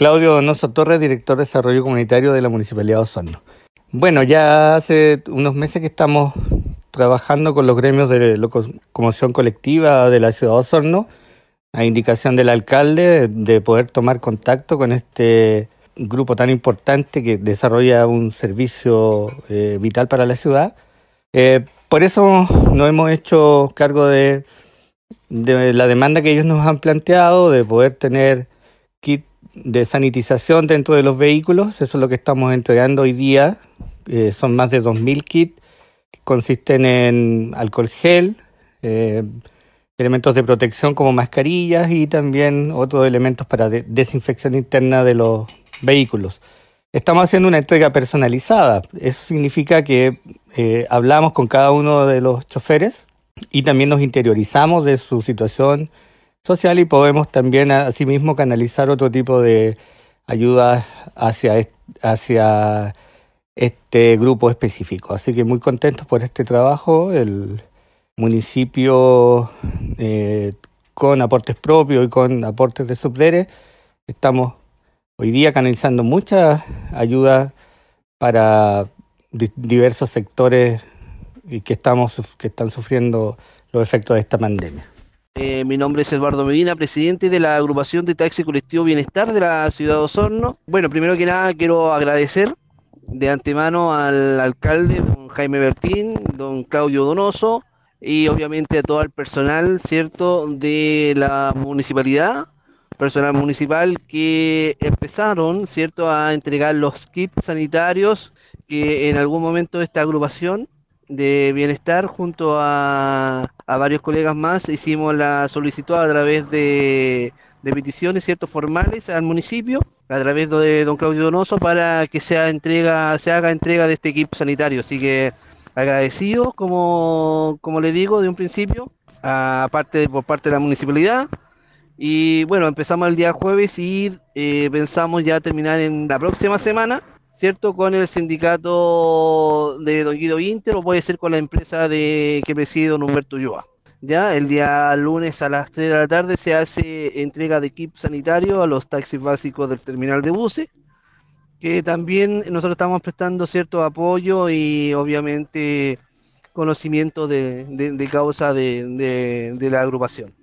Claudio Donoso Torres, director de Desarrollo Comunitario de la Municipalidad de Osorno. Bueno, ya hace unos meses que estamos trabajando con los gremios de locomoción colectiva de la ciudad de Osorno, a indicación del alcalde de poder tomar contacto con este grupo tan importante que desarrolla un servicio eh, vital para la ciudad. Eh, por eso nos hemos hecho cargo de, de la demanda que ellos nos han planteado, de poder tener kit de sanitización dentro de los vehículos. Eso es lo que estamos entregando hoy día. Eh, son más de 2.000 kits que consisten en alcohol gel, eh, elementos de protección como mascarillas y también otros elementos para desinfección interna de los vehículos. Estamos haciendo una entrega personalizada. Eso significa que eh, hablamos con cada uno de los choferes y también nos interiorizamos de su situación social y podemos también asimismo canalizar otro tipo de ayudas hacia, hacia este grupo específico. Así que muy contentos por este trabajo. El municipio eh, con aportes propios y con aportes de subdere estamos hoy día canalizando mucha ayuda para diversos sectores que estamos que están sufriendo los efectos de esta pandemia. Eh, mi nombre es Eduardo Medina, presidente de la agrupación de taxi colectivo Bienestar de la ciudad de Osorno. Bueno, primero que nada quiero agradecer de antemano al alcalde, don Jaime Bertín, don Claudio Donoso y obviamente a todo el personal, ¿cierto?, de la municipalidad, personal municipal que empezaron, ¿cierto?, a entregar los kits sanitarios que en algún momento esta agrupación de bienestar junto a, varios colegas más. Hicimos la solicitud a través de, peticiones ciertos formales al municipio a través de don Claudio Donoso para que sea entrega se haga entrega de este equipo sanitario. Así que agradecido como como le digo de un principio aparte por parte de la municipalidad. Y bueno empezamos el día jueves y eh, pensamos ya terminar en la próxima semana ¿cierto? Con el sindicato de Don Guido Inter o puede ser con la empresa de que preside Don Humberto Ulloa. Ya, el día lunes a las 3 de la tarde se hace entrega de equipo sanitario a los taxis básicos del terminal de buses, que también nosotros estamos prestando cierto apoyo y obviamente conocimiento de, causa de la agrupación.